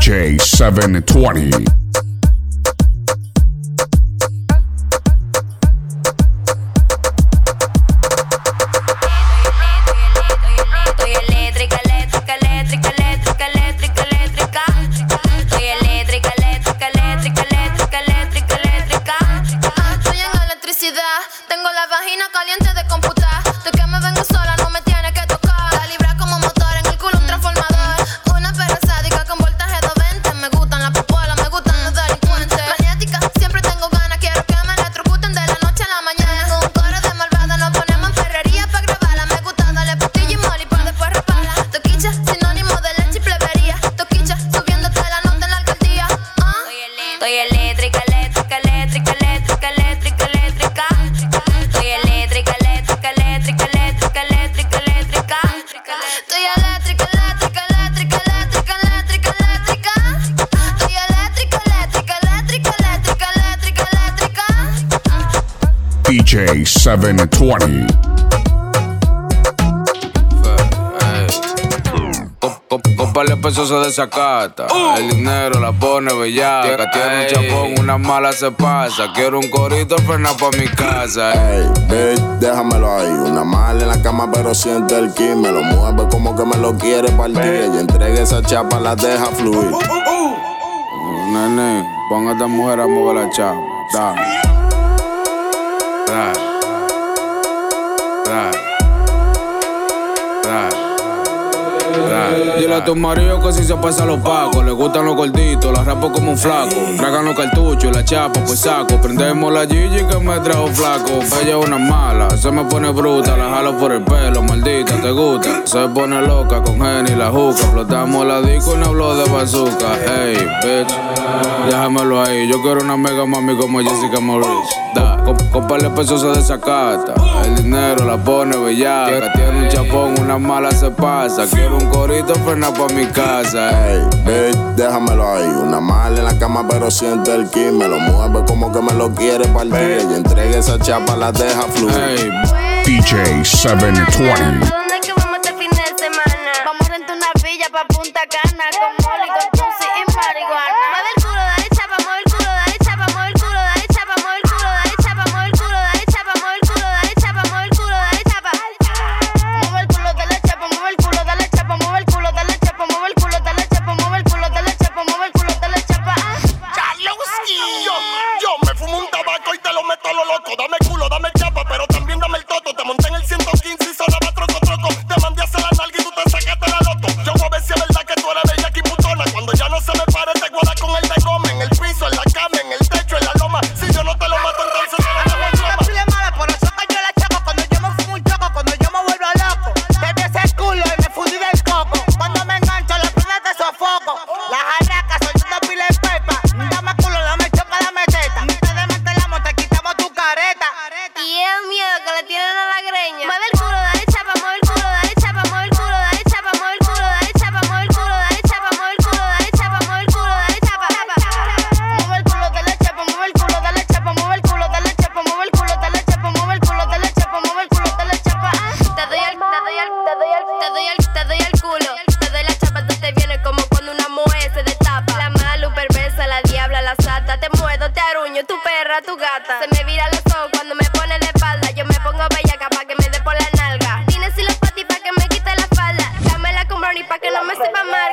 DJ 720. Eléctrica, eléctrica, eléctrica, eléctrica, eléctrica, eléctrica. Estoy eléctrica, eléctrica, eléctrica, eléctrica, eléctrica, eléctrica. Estoy eléctrica, eléctrica, eléctrica, eléctrica, eléctrica, eléctrica. Estoy eléctrica, eléctrica, eléctrica, eléctrica, eléctrica, eléctrica. DJ 720. Par de pesos se desacata. El dinero la pone bellaca. Tiene un chapón, una mala se pasa. Quiero un corito, frena pa' mi casa. Ey, bitch, déjamelo ahí. Una mala en la cama, pero siente el ki. Me lo mueve como que me lo quiere partir. Y entrega esa chapa, la deja fluir. Nene, pon a esta mujer a mover la chapa. Da. Dile a tu marido que si se pasa los pacos, le gustan los gorditos, la rapo como un flaco. Tragan los cartuchos, la chapa, pues saco. Prendemos la Gigi que me trajo flaco. Ella es una mala, se me pone bruta, la jalo por el pelo, maldita, te gusta. Se pone loca con Jenny la juca. Explotamos la disco y no hablo de bazooka. Ey, bitch, déjamelo ahí. Yo quiero una mega mami como Jessica Morris. Da, con, con par de pesos se desacata. El dinero la pone bellaca. Tiene un chapón, una mala se pasa. Quiero un corito, frena pa' mi casa. Ey, bitch, déjamelo ahí. Una mala en la cama, pero siente el ki. Me lo mueve como que me lo quiere partir. Y entrega esa chapa, la deja fluir. Ey, DJ 720. ¿A dónde es que vamos este fin de semana? Vamos a rentar una villa pa' Punta Cana con Molly, con Tusi y marihuana.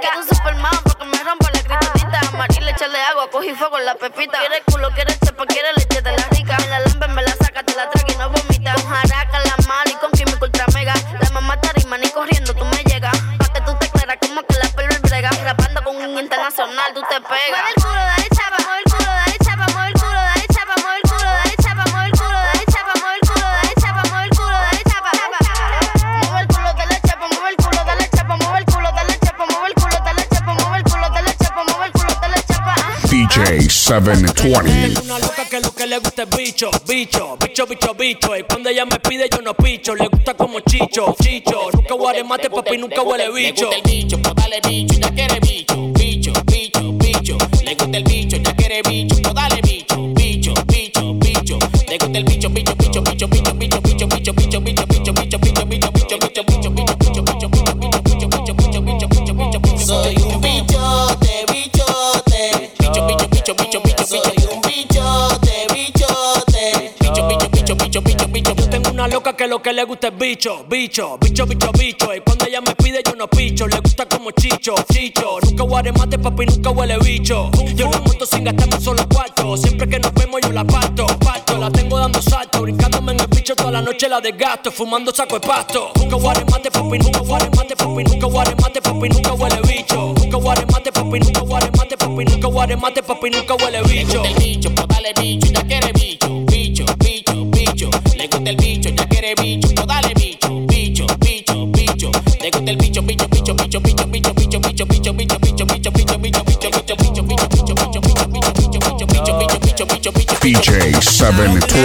Quiero un Superman porque me rompo la cristadita. Amarilla, echarle agua, cogí fuego en la pepita. Quiere culo, quiere 720. Es una loca que lo que le gusta es bicho, bicho, bicho, bicho, bicho. Y cuando ella me pide, yo no picho. Le gusta como chicho, chicho. Nunca huele mate, papi, nunca huele bicho. Le gusta el bicho, pues dale bicho, ya quiere bicho, bicho, bicho, bicho. Le gusta el bicho, ya quiere bicho, pues dale bicho, le gusta el bicho, bicho, bicho, bicho, bicho. Y cuando ella me pide, yo no picho. Le gusta como chicho, chicho. Nunca guaremate, papi, nunca huele bicho. Yo no monto sin gastar un solo cuatro. Siempre que nos vemos, yo la parto, parto. La tengo dando salto, brincándome en el bicho toda la noche, la desgasto. Fumando saco de pasto. Nunca guaremate, papi, nunca guaremate, papi, nunca guaremate, papi, nunca huele bicho. Nunca guaremate, papi, nunca guaremate, papi, nunca guaremate, papi, nunca huele bicho. El bicho, dale bicho, ya quiere bicho. DJ 720.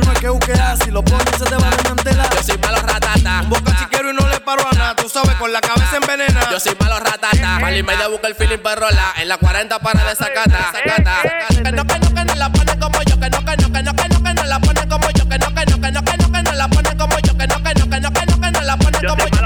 no es que busquea, si lo pones se te va a tela. Yo soy malo ratata. Un boca chiquero y no le paro a nada, tú sabes, con la cabeza envenena. Yo soy malo ratata. Mal y media busca el feeling perrola. En la 40 para desacata. Sacata. Que no, que no, que no la pone como yo. Que no, que no, que no, que no, que no la pone como yo. Que no, que no, que no, que no, que no la pone como yo. Que no, que no, que no, que no, que no la pone como yo.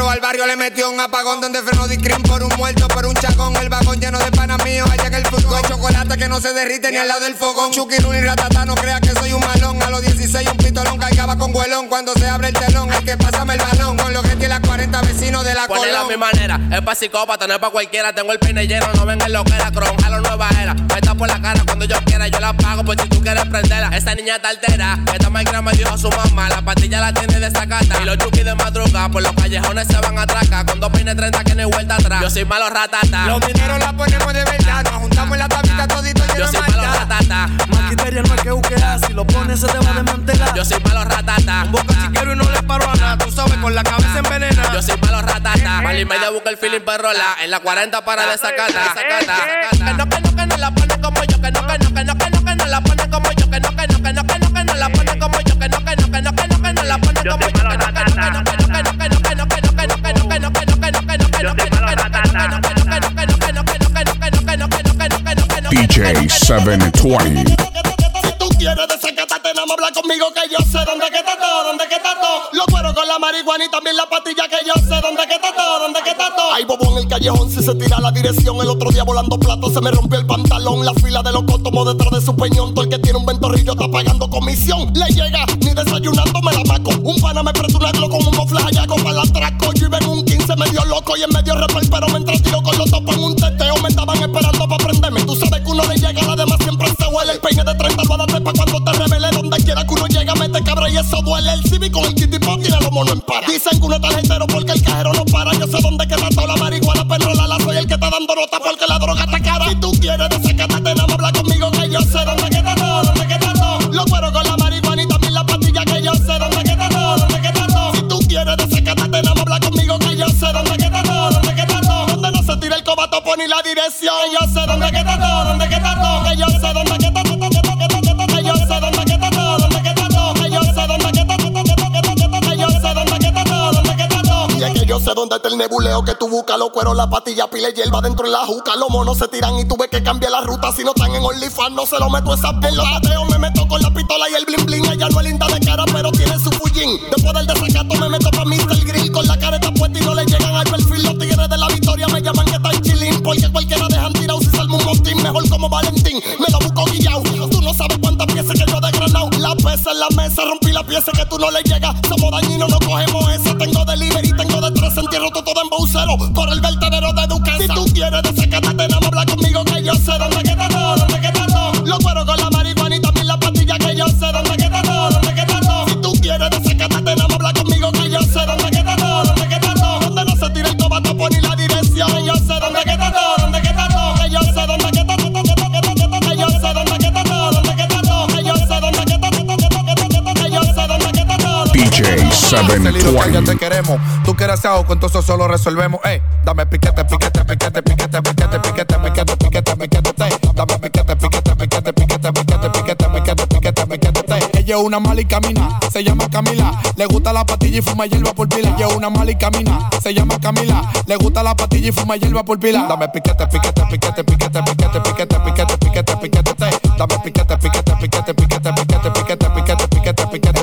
al barrio le metió un apagón donde frenó discrim por un muerto, por un chacón. El vagón lleno de panas míos allá en el furgón. Chocolate que no se derrite ni al lado del fogón. Chuquirun y ratata, no creas que soy un malón. A los 16 un pistolón caigaba con huelón. Cuando se abre el telón, hay que pasarme el balón. Con los que tiene las 40 vecinos de la cola. Ponela colón. mi manera, es pa' psicópata, no es pa' cualquiera. Tengo el pinellero, no vengan lo que era. Cron, a la nueva era. Está por la cara cuando yo quiera, yo la pago. Pues si tú quieres prenderla, esa niña está altera. Esta gran me dijo a su mamá. La patilla la tiene de esta carta. Y los chuquis de madrugada por los callejones se van a traca. Con dos peines 30 que no hay vuelta atrás. Yo soy malo ratata. Los dineros la ponemos de verdad. Nos juntamos en la tablita todito lleno de malo ratata. Más criterio no que buscar. Si lo pones se te va a desmantelar. Yo soy malo ratata. Un boca chiquero y no le paro a nada. Tú sabes, con la cabeza envenenada. Yo soy malo ratata. Mal y medio busca el feeling perrola. En la 40 para desacata. Que no, que no, que no la pone como yo. Que no, que no, que no, que no, que no la pone como yo. Que no, que no, que no, que no, que no la pone como yo. Que no, que no, que no, que no, que no la pone como yo. Que no, que no, que no, que no, que no, que no DJ 720. Conmigo que yo sé dónde que está todo, dónde que está todo. Lo cuero con la marihuana y también la patilla que yo sé dónde que está todo, dónde que está todo. Hay bobo en el callejón si se tira la dirección. El otro día volando plato se me rompió el pantalón. La fila de los tomó detrás de su peñón. Todo el que tiene un ventorrillo está pagando comisión. Le llega, ni desayunando me la maco. Un pana me prestó un con un mofle hallaco para la traco. Yo iba en un 15 medio loco y en medio repel, pero me tiro con los topos en un teteo. Para. Dicen que uno está tarjetero porque el cajero no para. Yo sé dónde queda toda la marihuana, pero la soy el que está dando nota porque cueros, la patilla, pile hierba dentro de la juca. Los monos se tiran y tuve que cambiar la ruta. Si no están en OnlyFans, no se lo meto esa En los bateos me meto con la pistola y el bling bling. Ella no es linda de cara, pero tiene su fullín. Después del desacato me meto pa' Mr. Grill con la careta puesta y no le llegan al perfil. Los tigres de la victoria me llaman que están chilling. Porque cualquiera dejan tirado si salmo un motín. Mejor como Valentín, me lo busco guillao. Tú no sabes cuántas piezas que yo he desgranado. La pesa en la mesa, rompí la pieza que tú no le llegas. Somos dañinos, no cogemos esa. Tengo delivery, tengo de tres, entierro todo en baucero quieres desacatarme, no me habla conmigo que yo sé dónde 720. Te queremos. Tú quieres asado, con todo solo resolvemos. Ey, dame piquete, piquete, piquete, piquete, piquete, piquete, piquete, piquete, piquete. Dame piquete, piquete, piquete, piquete, piquete, piquete, piquete, piquete, piquete. Ella es una mala y camina, se llama Camila. Le gusta la patilla y fuma hierba por pila. Ella es una mala y camina, se llama Camila. Le gusta la patilla y fuma hierba por pila. Dame piquete, piquete, piquete, piquete, piquete, piquete, piquete, piquete, piquete. Dame piquete, piquete, piquete, piquete, piquete, piquete, piquete, piquete, piquete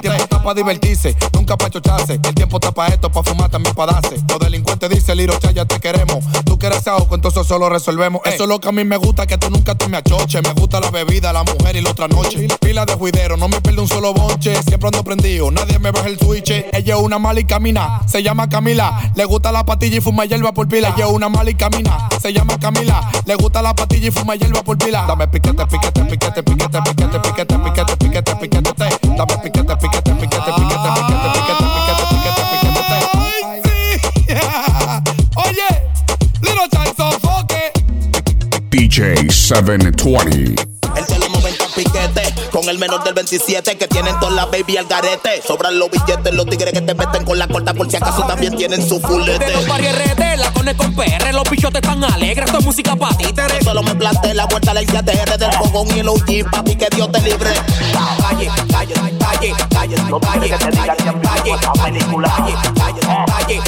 divertirse, nunca pa' chocharse. El tiempo está pa' esto, pa' fumar también pa' darse. Los delincuentes dicen, Liro ya te queremos. Tú quieres algo, entonces eso lo resolvemos. Eso es lo que a mí me gusta, que tú nunca te me achoches. Me gusta la bebida, la mujer y la otra noche. Pila de juidero, no me pierdo un solo bonche. Siempre ando prendido, nadie me baja el switch. Ella es una mala y camina, se llama Camila. Le gusta la patilla y fuma hierba por pila. Ella es una mala y camina, se llama Camila. Le gusta la patilla y fuma hierba por pila. Dame piquete, piquete, piquete, piquete, piquete, piquete, piquete, piquete, piquete, Dame piquete, piquete, piquete, piquete, piquete, DJ 720. Con el menor del 27 que tienen toda la baby al garete. Sobran los billetes, los tigres que te meten con la corta por si acaso también tienen su fulete. De los RD, la cone con PR, los bichotes tan alegres, esto es música pa' títeres. Solo me planté la vuelta a la ICTR del fogón y el OG, papi, que Dios te libre. Calle, calle, calle, calle, película. calle, calle, calle, calle, calle,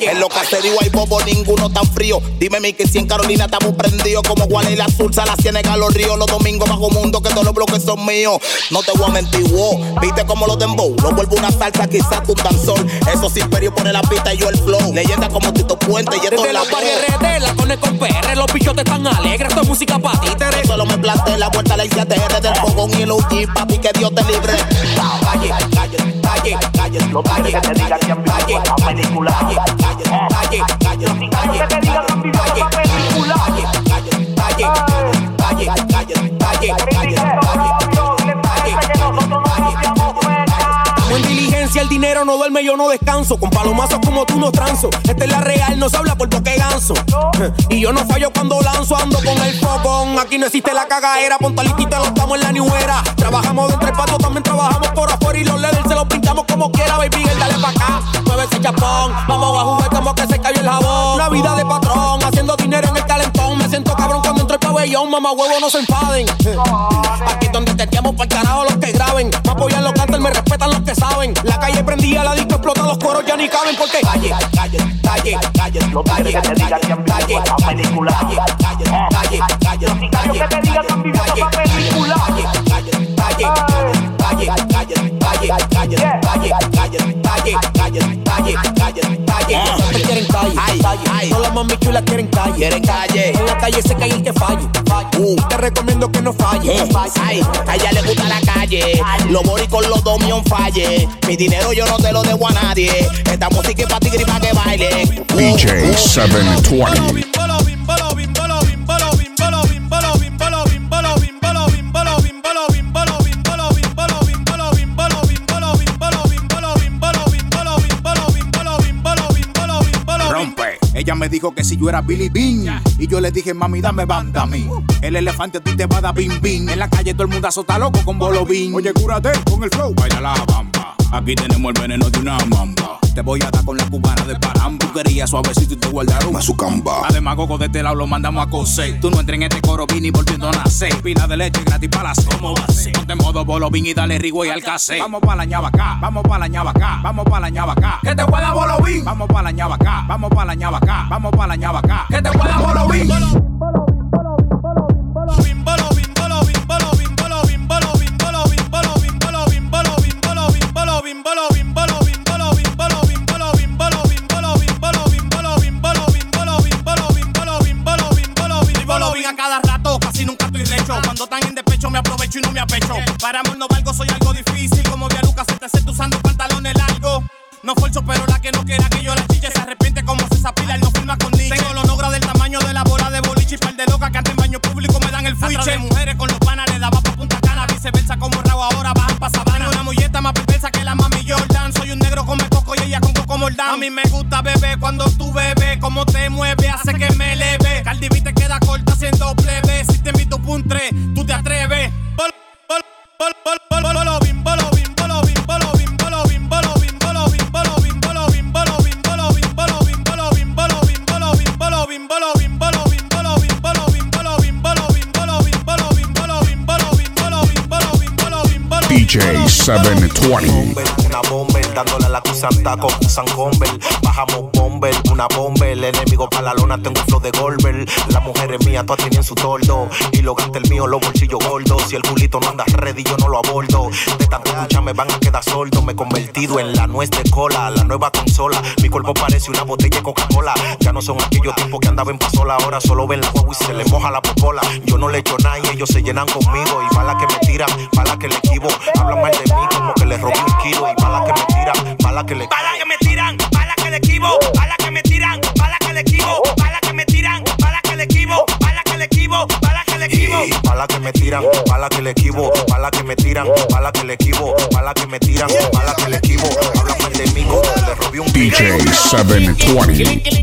En los caseríos hay bobo, ninguno tan frío. Dime mi que si en Carolina estamos prendidos como Juan y la Sursa, la Ciénaga, los ríos, los domingos bajo mundo, que todos los bloques son míos. No te voy a mentir, wow. Viste como los dembow, lo vuelvo una salsa, quizás tu danzón. Esos imperios pone la pista y yo el flow. Leyenda como Tito Puente y esto Desde es la RD, la cone con PR, los bichotes tan alegres, esto es música pa' títeres. Solo me planté la vuelta a la ICTR del fogón y el OG, papi, que Dios te libre. Calle, calle, calle, calle, No quiere que te digan que han visto esa película. calle, calle, calle, calle, calle, que te digan han visto esa película. calle, calle, calle, calle, calle, calle, calle, diligencia, el dinero no duerme, yo no descanso. Con palomazos como tú no transo. Esta es la real, no se habla por toque ganso. Y yo no fallo cuando lanzo, ando con el fogón. Aquí no existe la cagadera, ponta listita, lo estamos en la new era. Trabajamos dentro del patio, también trabajamos por afuera. Y los leathers se los pintamos como quiera, baby, girl, dale pa' acá. Mueve ese chapón, vamos a jugar como que se cayó el jabón. Una vida de patrón, haciendo dinero en el calentón. Me siento cabrón el pabellón, mamá huevo, no se enfaden. Aquí donde teteamos para carajo los que graben. Me apoyan los cantantes, me respetan los que saben. La calle prendía, la disco explota, los coros ya ni caben porque. calle, calle, calle, calle, No quiere que te digan que han visto calle, esa película. calle, calle, calle, calle, calle, que te digan que han visto calle, esa película. calle, calle, calle, calle, calle, calle, calle, calle, calle, calle, calle, calle, calle, calle. Siempre quieren calle, calle. Todas las mami chulas quieren calle. Quieren calle. En la calle se cae el que falle. falle. Uh. Te recomiendo que no falle. Eh, Ay, a ella le gusta la calle. Los boris con los domion falle. Mi dinero yo no te lo debo a nadie. Esta música es pa' ti y pa' que baile. Uh, DJ uh. 720. Ella me dijo que si yo era Billy Bean. Y yo le dije, mami, dame banda a mí. El elefante a ti te va a dar bim bim. En la calle todo el mundo está loco con bolobín. Oye, cúrate con el flow, baila la bamba. Aquí tenemos el veneno de una mamba. Te voy a dar con la cubana de paramba. Querías suavecito y te guardaron a su camba. Además, coco de este lado lo mandamos a coser. Tú no entres en este coro, vini volviendo a nacer. Pila de leche gratis para la. ¿Cómo va a ser? Ponte modo bolobín y dale rigüey al casé. Vamos pa' la ñabacá, vamos pa' la ñabacá, vamos pa' la ñabacá. Que te huela bolobín. Vamos pa' la ñabacá, vamos pa' la ñabacá, vamos pa' la ñabacá. Que te huela bolobín. a y no me apecho. Para amor no valgo, soy algo difícil. Como vi a Lucas se usando pantalones largos. No forcho, pero la que no quiera que yo la chiche se arrepiente como se sapila, él no firma con niche. Tengo los nogra del tamaño de la bola de boliche y par de loca que ante el baño público me dan el fuiche. de mujeres con los panas le daba por punta cana, viceversa como rabo ahora bajan pa' sabana. Una mulleta más perversa que la mami Jordan, soy un negro come coco y ella con coco mordán. A mí me gusta bebé cuando tú bebes, como te mueves hace que me leve. Cardi B te queda corta siendo plebe, si te invito un 3 DJ 720. Dándole a la Cusan taco, Cusan Conver. Bajamos bomber, una bomber, el enemigo para la lona, tengo un flow de Golver. La mujer es mía, todas tienen su tordo. Y lo gasta el mío, los bolsillos gordos. Si el culito no anda ready, yo no lo abordo. De tanto escuchar me van a quedar sordo. Me he convertido en la nuez de cola, la nueva consola. Mi cuerpo parece una botella de Coca-Cola. Ya no son aquellos tiempos que andaban pasola, ahora solo ven la guagua y se le moja la popola. Yo no le echo nada y ellos se llenan conmigo. Y para que me tiran, para que le equivo. Hablan mal de mí como que le robé un kilo. Y para que me tiran, para que le Bala que me tiran, bala que le equivo, bala que me tiran, bala que le equivo, bala que me tiran, bala que le equivo, bala que le equivo, bala que le equivo. Bala que me tiran, bala que le equivo, bala que me tiran, bala que le equivo, bala que me tiran, bala que le mí como que le robé un. DJ 720.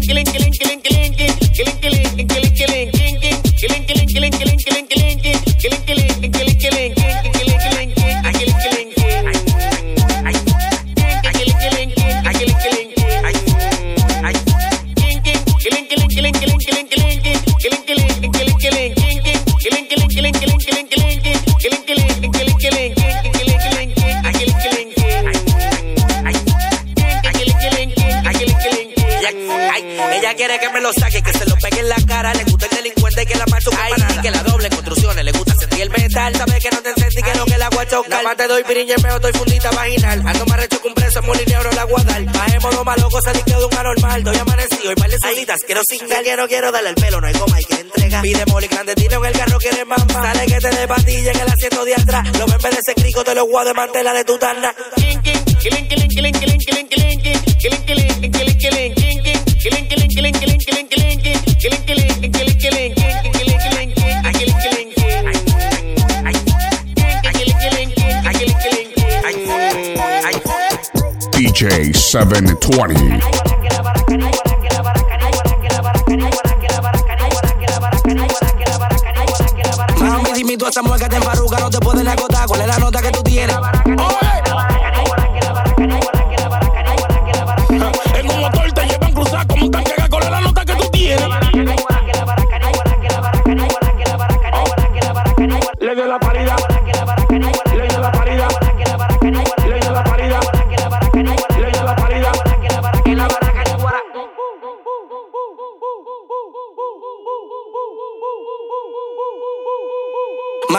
Más te doy pirinha, pero estoy fundita vaginal. Ando más recho que un preso, molinero la guadal. Bajemos dos malos, se liqueo de un anormal. Doy amanecido y par de solitas. Quiero cingar, quiero, quiero darle el pelo. No hay goma, hay que entregar. Pide moli grande, tiro en el carro, quiere mamá. Sale que te dé patilla en el asiento de atrás. Lo ven de ese crico, te lo voy a desmantelar de tu tarna. DJ 720. esa mueca.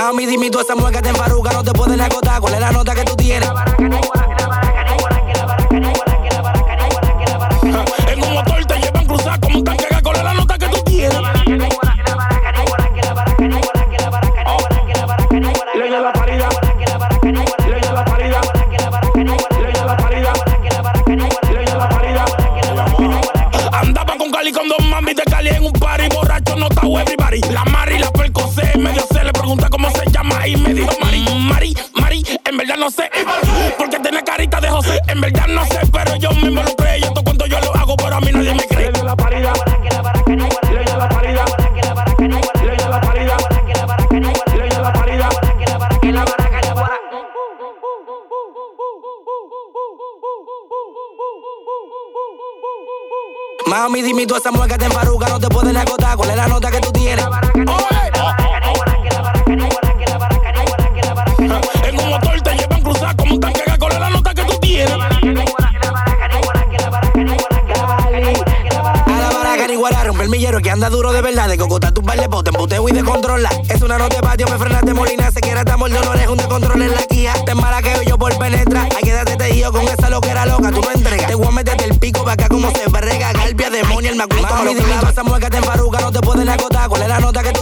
Mami, dime tú esa que te emparuca, no te pueden acotar. ¿Cuál es la nota que tú tienes? Verdad no sé, pero yo me involucré y esto cuando yo lo hago, pero a mí nadie me cree. Ley de la paridad. Ley de la paridad. Ley de la paridad. Ley de la paridad. Mami, dime tú esa mujer que te emparuca, no te pueden acotar. ¿Cuál es la nota que tú millero que anda duro de verdad. De cocota tu par de pote, embuteo y de controla. Es una nota de patio, me frenaste molina. Se quiere estar de honores, un de control en la guía. Te embaraqueo yo por penetrar. Hay que darte tejido con esa loquera loca, tú no entregas. Te voy a meterte el pico pa' acá como se brega. Galpia, demonio, el macuito. Mami, dime mujer que te emparuca, no te pueden acotar. ¿Cuál es la nota que tú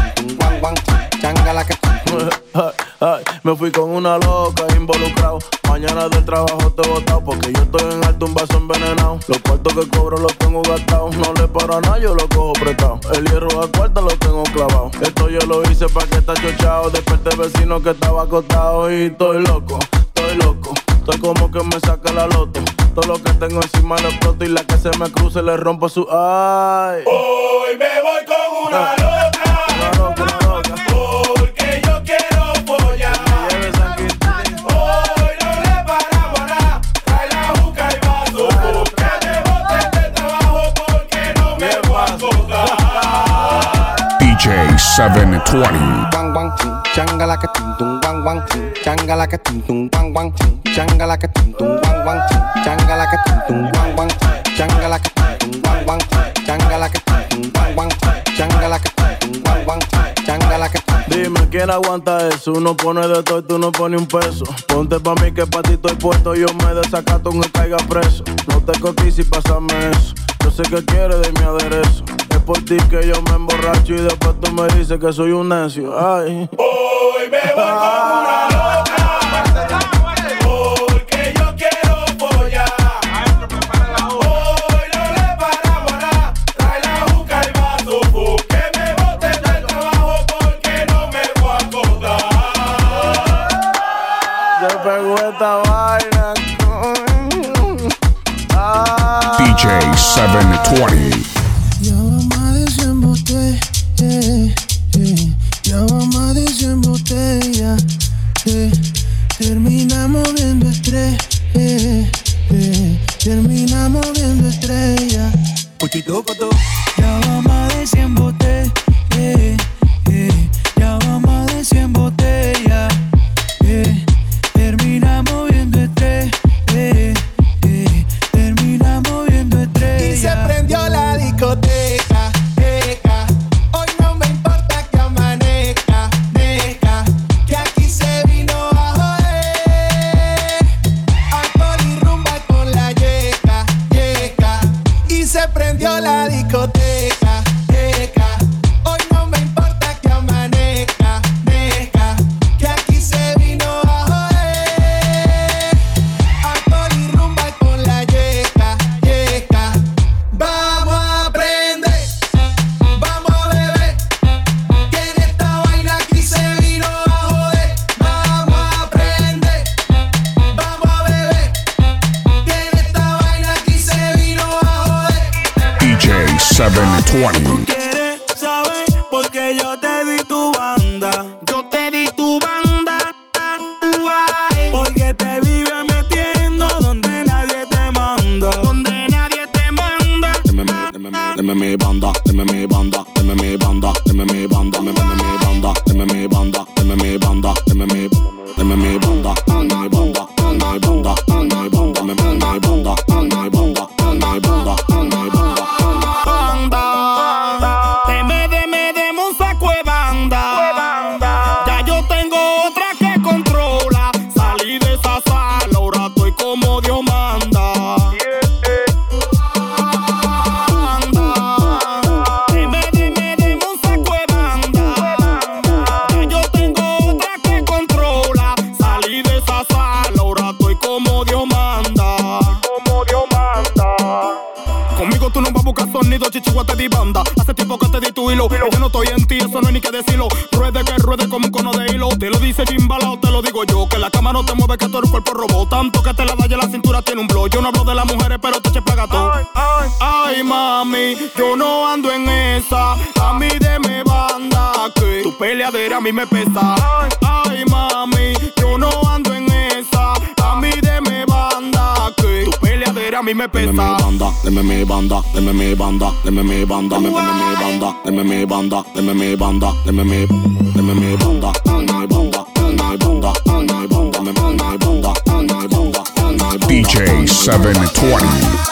me fui con una loca involucrado. Mañana del trabajo te he botado porque yo estoy en alto un vaso envenenado. Los cuartos que cobro los tengo gastados. No le paro a nada, yo lo cojo prestado. El hierro a cuarta lo tengo clavado. Esto yo lo hice para que está chochado. Desperté vecino que estaba acostado y estoy loco, estoy loco. Estoy como que me saca la loto. Todo lo que tengo encima lo exploto y la que se me cruce le rompo su ay. Hoy me voy con una loca. Ka ting Dime quién aguanta eso. Uno pone de todo y tú no pones un peso. Ponte pa' mí que pa' ti estoy puesto. Yo me desacato aunque caiga preso. No te cotices y pásame eso. Yo sé que quieres de mi aderezo. Es por ti que yo me emborracho y después tú me dices que soy un necio. Ay. Hoy me voy con una loca. Porque yo quiero follar. Hoy no le paramos a nada. Trae la juca y vaso. Que me bote del trabajo porque no me voy a acordar. Se pegó esta vaina. DJ 720. Deme mi banda, deme mi banda, deme mi banda, Conmigo tú no vas a buscar sonido, chichigua te di banda. Hace tiempo que te di tu hilo. Yo no estoy en ti, eso no hay ni que decirlo. Ruede que ruede como un cono de hilo. Te lo dice Chimbala o te lo digo yo. Que la cama no te mueve, que todo el cuerpo robó. Tanto que te la vaya la cintura tiene un blow. Yo no hablo de las mujeres, pero te eche plaga todo. Ay, mami, yo no ando en esa. A mí deme banda. Que tu peleadera a mí me pesa. Ay, mami, yo no ando peleadera a mí me Deme mi pesa. banda, deme mi banda, deme mi banda, deme mi banda, deme mi banda, deme mi banda, deme mi banda, deme mi deme mi banda, deme mi banda, deme mi banda, deme mi banda, deme mi banda, deme mi banda. DJ 720.